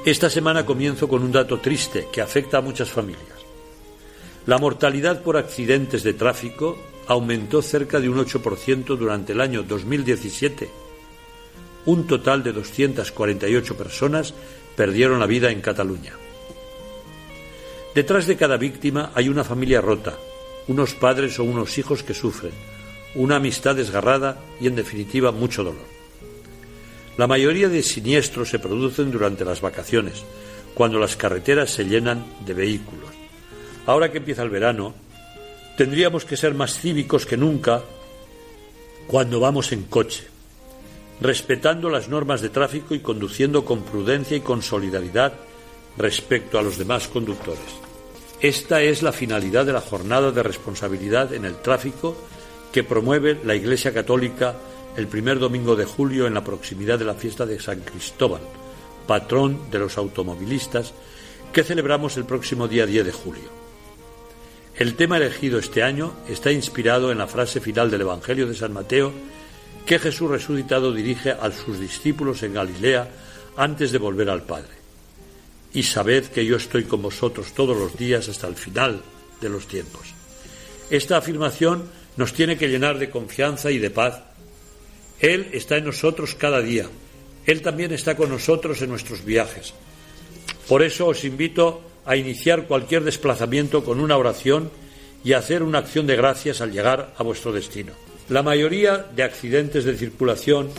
Esta semana comienzo con un dato triste que afecta a muchas familias. La mortalidad por accidentes de tráfico aumentó cerca de un 8% durante el año 2017. Un total de 248 personas perdieron la vida en Cataluña. Detrás de cada víctima hay una familia rota, unos padres o unos hijos que sufren, una amistad desgarrada y, en definitiva, mucho dolor. La mayoría de siniestros se producen durante las vacaciones, cuando las carreteras se llenan de vehículos ahora que empieza el verano, tendríamos que ser más cívicos que nunca cuando vamos en coche, respetando las normas de tráfico y conduciendo con prudencia y con solidaridad respecto a los demás conductores. Esta es la finalidad de la jornada de responsabilidad en el tráfico que promueve la Iglesia Católica el primer domingo de julio en la proximidad de la fiesta de San Cristóbal, patrón de los automovilistas, que celebramos el próximo día 10 de julio. El tema elegido este año está inspirado en la frase final del Evangelio de San Mateo que Jesús resucitado dirige a sus discípulos en Galilea antes de volver al Padre. Y sabed que yo estoy con vosotros todos los días hasta el final de los tiempos. Esta afirmación nos tiene que llenar de confianza y de paz. Él está en nosotros cada día. Él también está con nosotros en nuestros viajes. Por eso os invito a iniciar cualquier desplazamiento con una oración y hacer una acción de gracias al llegar a vuestro destino. La mayoría de accidentes de circulación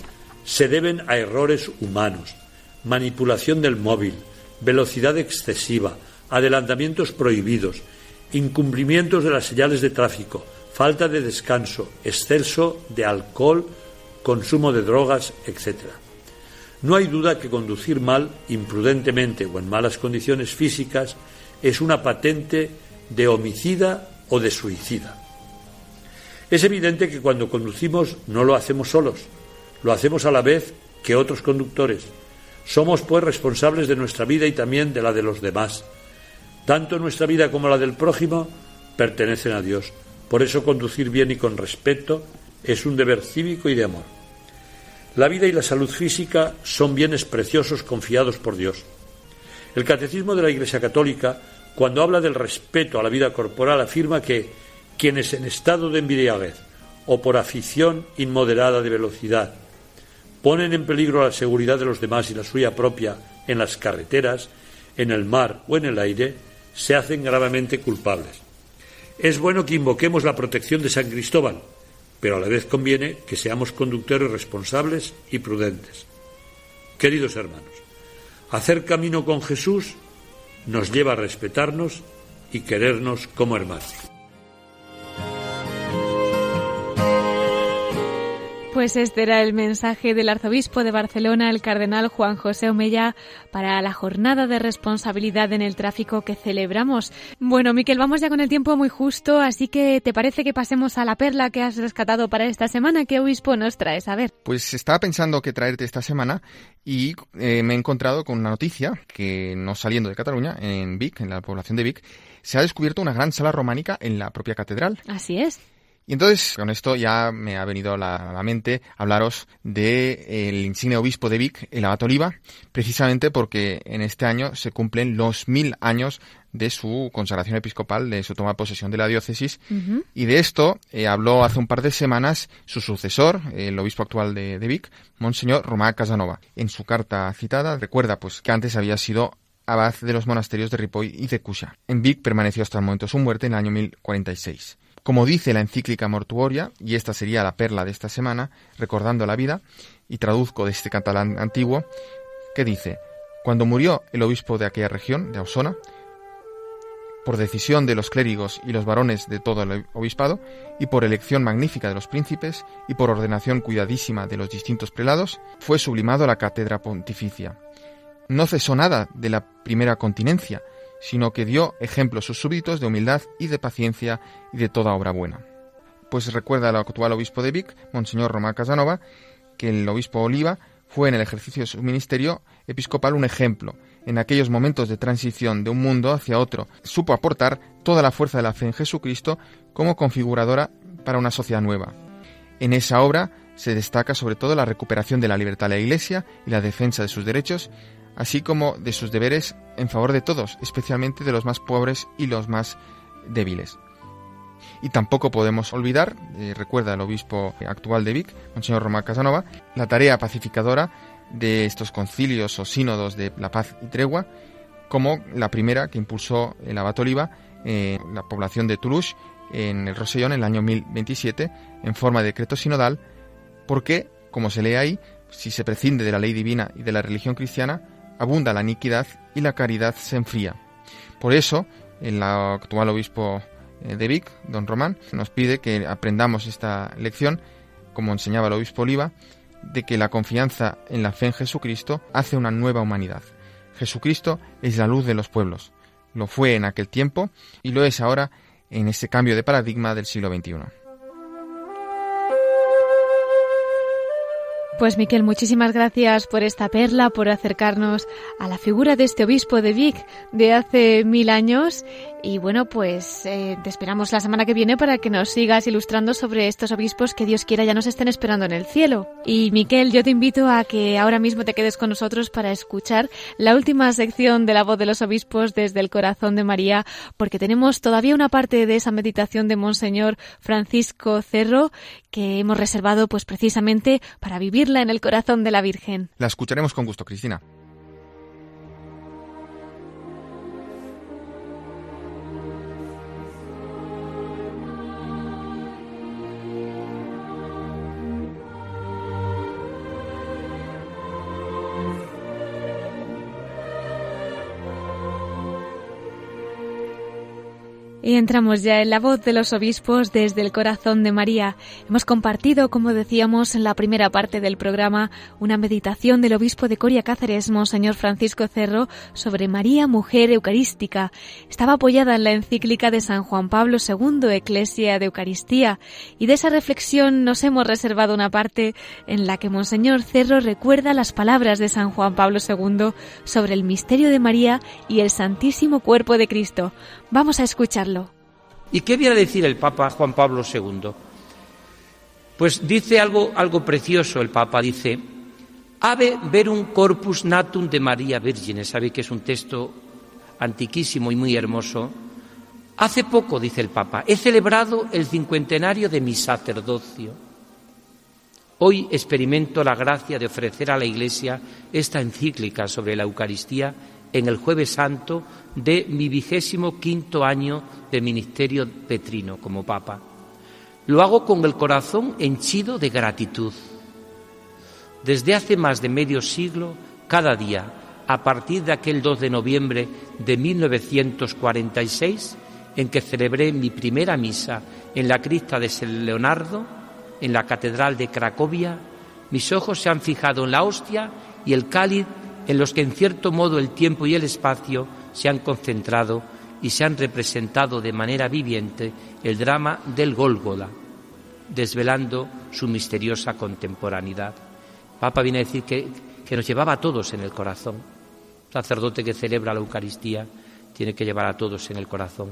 se deben a errores humanos, manipulación del móvil, velocidad excesiva, adelantamientos prohibidos, incumplimientos de las señales de tráfico, falta de descanso, exceso de alcohol, consumo de drogas, etc. No hay duda que conducir mal, imprudentemente o en malas condiciones físicas es una patente de homicida o de suicida. Es evidente que cuando conducimos no lo hacemos solos, lo hacemos a la vez que otros conductores. Somos pues responsables de nuestra vida y también de la de los demás. Tanto nuestra vida como la del prójimo pertenecen a Dios. Por eso conducir bien y con respeto es un deber cívico y de amor. La vida y la salud física son bienes preciosos confiados por Dios. El Catecismo de la Iglesia Católica, cuando habla del respeto a la vida corporal, afirma que quienes en estado de embriaguez o por afición inmoderada de velocidad ponen en peligro la seguridad de los demás y la suya propia en las carreteras, en el mar o en el aire, se hacen gravemente culpables. Es bueno que invoquemos la protección de San Cristóbal, pero a la vez conviene que seamos conductores responsables y prudentes. Queridos hermanos, hacer camino con Jesús nos lleva a respetarnos y querernos como hermanos. Pues este era el mensaje del arzobispo de Barcelona, el cardenal Juan José Omeya, para la jornada de responsabilidad en el tráfico que celebramos. Bueno, Miquel, vamos ya con el tiempo muy justo, así que ¿te parece que pasemos a la perla que has rescatado para esta semana? ¿Qué obispo nos traes? A ver. Pues estaba pensando que traerte esta semana y eh, me he encontrado con una noticia que no saliendo de Cataluña, en Vic, en la población de Vic, se ha descubierto una gran sala románica en la propia catedral. Así es. Y entonces, con esto ya me ha venido a la, mente hablaros del insigne obispo de Vic, el abad Oliva, precisamente porque en este año se cumplen los mil años de su consagración episcopal, de su toma de posesión de la diócesis. Y de esto eh, habló hace un par de semanas su sucesor, el obispo actual de, de Vic, Monseñor Román Casanova. En su carta citada recuerda pues que antes había sido abad de los monasterios de Ripoll y de Cuxa. En Vic permaneció hasta el momento de su muerte en el año 1046. Como dice la encíclica Mortuoria, y esta sería la perla de esta semana, recordando la vida, y traduzco de este catalán antiguo, que dice, cuando murió el obispo de aquella región, de Ausona, por decisión de los clérigos y los varones de todo el obispado, y por elección magnífica de los príncipes, y por ordenación cuidadísima de los distintos prelados, fue sublimado la cátedra pontificia. No cesó nada de la primera continencia, sino que dio ejemplo a sus súbditos de humildad y de paciencia y de toda obra buena. Pues recuerda el actual obispo de Vic, Monseñor Román Casanova, que el obispo Oliva fue en el ejercicio de su ministerio episcopal un ejemplo. En aquellos momentos de transición de un mundo hacia otro, supo aportar toda la fuerza de la fe en Jesucristo como configuradora para una sociedad nueva. En esa obra se destaca sobre todo la recuperación de la libertad de la Iglesia y la defensa de sus derechos, así como de sus deberes en favor de todos, especialmente de los más pobres y los más débiles. Y tampoco podemos olvidar, eh, recuerda el obispo actual de Vic, Monseñor Román Casanova, la tarea pacificadora de estos concilios o sínodos de la paz y tregua, como la primera que impulsó el abad Oliva en la población de Toulouse, en el Rosellón, en el año 1027, en forma de decreto sinodal, porque, como se lee ahí, si se prescinde de la ley divina y de la religión cristiana, abunda la iniquidad y la caridad se enfría. Por eso, el actual obispo eh, de Vic, don Román, nos pide que aprendamos esta lección, como enseñaba el obispo Oliva, de que la confianza en la fe en Jesucristo hace una nueva humanidad. Jesucristo es la luz de los pueblos. Lo fue en aquel tiempo y lo es ahora en ese cambio de paradigma del siglo XXI. Pues Miquel, muchísimas gracias por esta perla, por acercarnos a la figura de este obispo de Vic de hace mil años. Y bueno, pues eh, te esperamos la semana que viene para que nos sigas ilustrando sobre estos obispos que Dios quiera ya nos estén esperando en el cielo. Y Miquel, yo te invito a que ahora mismo te quedes con nosotros para escuchar la última sección de la voz de los obispos desde el corazón de María, porque tenemos todavía una parte de esa meditación de Monseñor Francisco Cerro que hemos reservado pues precisamente para en el corazón de la Virgen. La escucharemos con gusto, Cristina. Y entramos ya en la voz de los obispos desde el corazón de María. Hemos compartido, como decíamos en la primera parte del programa, una meditación del obispo de Coria Cáceres, Monseñor Francisco Cerro, sobre María, mujer eucarística. Estaba apoyada en la encíclica de San Juan Pablo II, Eclesia de Eucaristía, y de esa reflexión nos hemos reservado una parte en la que Monseñor Cerro recuerda las palabras de San Juan Pablo II sobre el misterio de María y el Santísimo Cuerpo de Cristo. Vamos a escucharlo. ¿Y qué viene a decir el Papa Juan Pablo II? Pues dice algo, algo precioso el Papa, dice, Ave verum corpus natum de María Virgine, sabe que es un texto antiquísimo y muy hermoso. Hace poco, dice el Papa, he celebrado el cincuentenario de mi sacerdocio. Hoy experimento la gracia de ofrecer a la Iglesia esta encíclica sobre la Eucaristía en el jueves santo de mi vigésimo quinto año de ministerio petrino como papa. Lo hago con el corazón henchido de gratitud. Desde hace más de medio siglo, cada día, a partir de aquel 2 de noviembre de 1946, en que celebré mi primera misa en la cripta de San Leonardo, en la Catedral de Cracovia, mis ojos se han fijado en la hostia y el cáliz en los que en cierto modo el tiempo y el espacio se han concentrado y se han representado de manera viviente el drama del Gólgola, desvelando su misteriosa contemporaneidad. Papa viene a decir que, que nos llevaba a todos en el corazón. Sacerdote que celebra la Eucaristía tiene que llevar a todos en el corazón.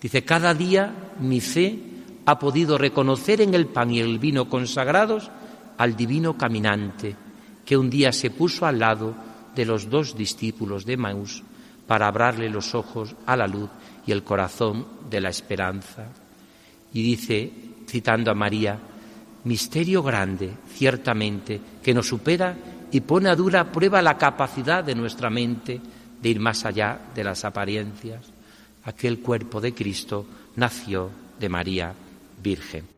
Dice, cada día mi fe ha podido reconocer en el pan y el vino consagrados al divino caminante, que un día se puso al lado de los dos discípulos de Maús para abrirle los ojos a la luz y el corazón de la esperanza. Y dice, citando a María, misterio grande, ciertamente, que nos supera y pone a dura prueba la capacidad de nuestra mente de ir más allá de las apariencias. Aquel cuerpo de Cristo nació de María Virgen.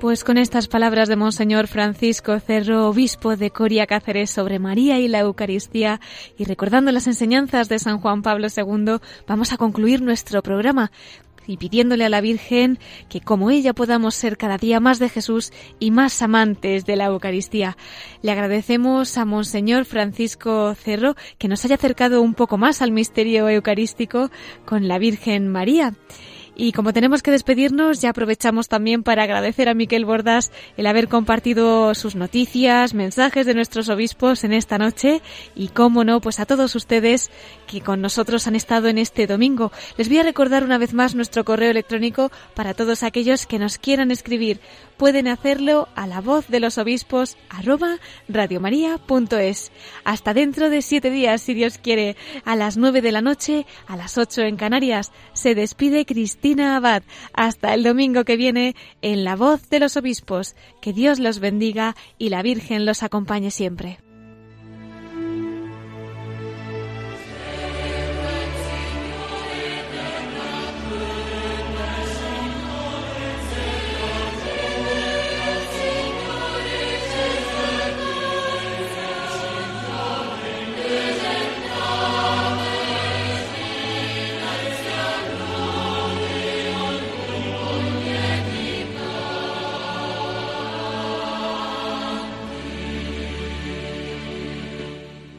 Pues con estas palabras de Monseñor Francisco Cerro, obispo de Coria Cáceres, sobre María y la Eucaristía, y recordando las enseñanzas de San Juan Pablo II, vamos a concluir nuestro programa y pidiéndole a la Virgen que como ella podamos ser cada día más de Jesús y más amantes de la Eucaristía. Le agradecemos a Monseñor Francisco Cerro que nos haya acercado un poco más al misterio eucarístico con la Virgen María. Y como tenemos que despedirnos, ya aprovechamos también para agradecer a Miquel Bordas el haber compartido sus noticias, mensajes de nuestros obispos en esta noche y, cómo no, pues a todos ustedes que con nosotros han estado en este domingo. Les voy a recordar una vez más nuestro correo electrónico para todos aquellos que nos quieran escribir. Pueden hacerlo a la voz de los obispos arroba radiomaria.es. Hasta dentro de siete días, si Dios quiere, a las nueve de la noche, a las ocho en Canarias. Se despide Cristina Abad. Hasta el domingo que viene en La Voz de los Obispos. Que Dios los bendiga y la Virgen los acompañe siempre.